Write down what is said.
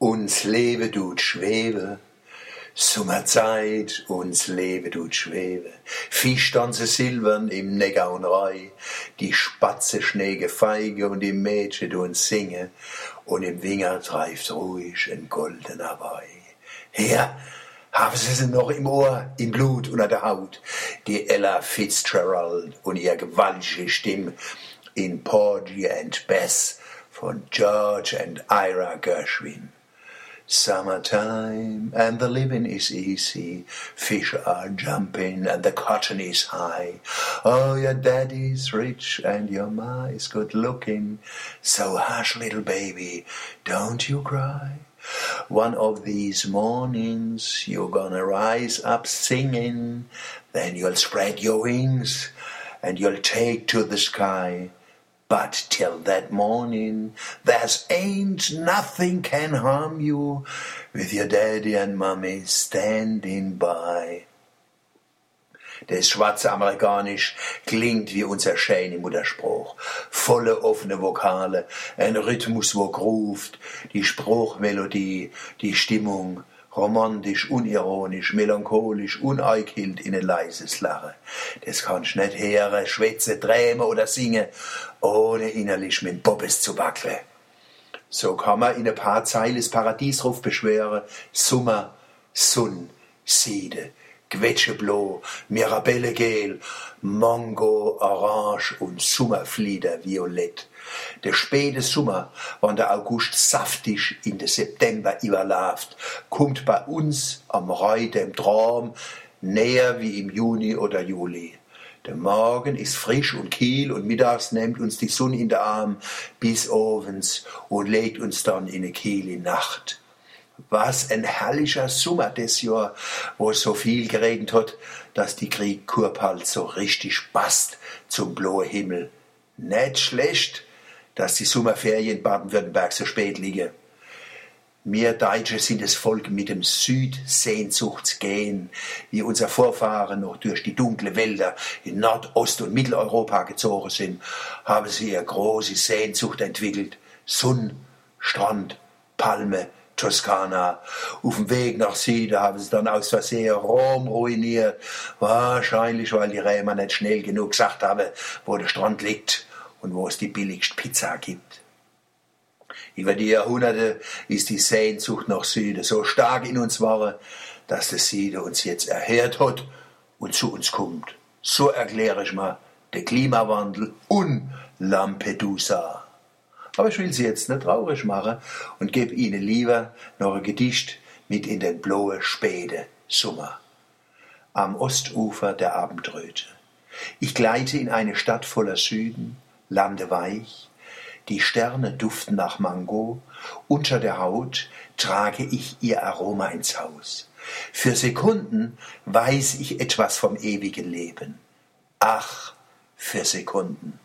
Uns Leben tut schwebe, Sommerzeit, uns Leben tut schwebe. Fisch tanze silbern im Neckar und Rei, die Spatze schneege feige und die Mädchen tun singe, und im Winger treibt ruhig ein goldener Weih. Her, haben Sie sie noch im Ohr, im Blut, unter der Haut, die Ella Fitzgerald und ihr gewaltige Stimme in Porgy and Bess von George and Ira Gershwin. Summertime and the living is easy. Fish are jumping and the cotton is high. Oh, your daddy's rich and your ma is good looking. So hush, little baby, don't you cry. One of these mornings you're gonna rise up singing. Then you'll spread your wings and you'll take to the sky. But till that morning, there's ain't nothing can harm you with your daddy and mommy standing by. Der schwarze Amerikanisch klingt wie unser schöner Mutterspruch. Volle offene Vokale, ein Rhythmus, wo ruft, die Spruchmelodie, die Stimmung, romantisch, unironisch, melancholisch, uneighild in ein leises Lachen. Das kannst nicht hören, schwätzen, träumen oder singen, ohne innerlich mit Bobbes zu wackeln. So kann man in ein paar Zeilen das Paradiesruf beschwören, Sommer, Sonn, Siede, Quetscheblo, Mirabelle Gel, Mango, Orange und Sommerflieder Violett. Der späte Sommer, wann der August saftig in der September überläuft, kommt bei uns am Rei dem Traum näher wie im Juni oder Juli. Der Morgen ist frisch und kiel und mittags nimmt uns die Sonne in den Arm bis ovens und legt uns dann in eine kiele Nacht. Was ein herrlicher Sommer des Jahr, wo so viel geregnet hat, dass die Kriegkurp halt so richtig passt zum blauen Himmel. Nicht schlecht, dass die Sommerferien in Baden-Württemberg so spät liegen. Wir Deutsche sind das Volk mit dem Südsehnsuchtsgehen, wie unser Vorfahren noch durch die dunkle Wälder in Nordost- und Mitteleuropa gezogen sind, haben sie eine große Sehnsucht entwickelt. Sonn, Strand, Palme, Toskana. Auf dem Weg nach Süden haben sie dann aus Versehen Rom ruiniert. Wahrscheinlich, weil die Römer nicht schnell genug gesagt haben, wo der Strand liegt und wo es die billigste Pizza gibt. Über die Jahrhunderte ist die Sehnsucht nach Süden so stark in uns geworden, dass der Süden uns jetzt erhört hat und zu uns kommt. So erkläre ich mal den Klimawandel und Lampedusa. Aber ich will Sie jetzt nicht traurig machen und gebe Ihnen lieber noch ein Gedicht mit in den blauen späten Sommer. Am Ostufer der Abendröte. Ich gleite in eine Stadt voller Süden, lande weich, die Sterne duften nach Mango, unter der Haut trage ich ihr Aroma ins Haus. Für Sekunden weiß ich etwas vom ewigen Leben. Ach, für Sekunden.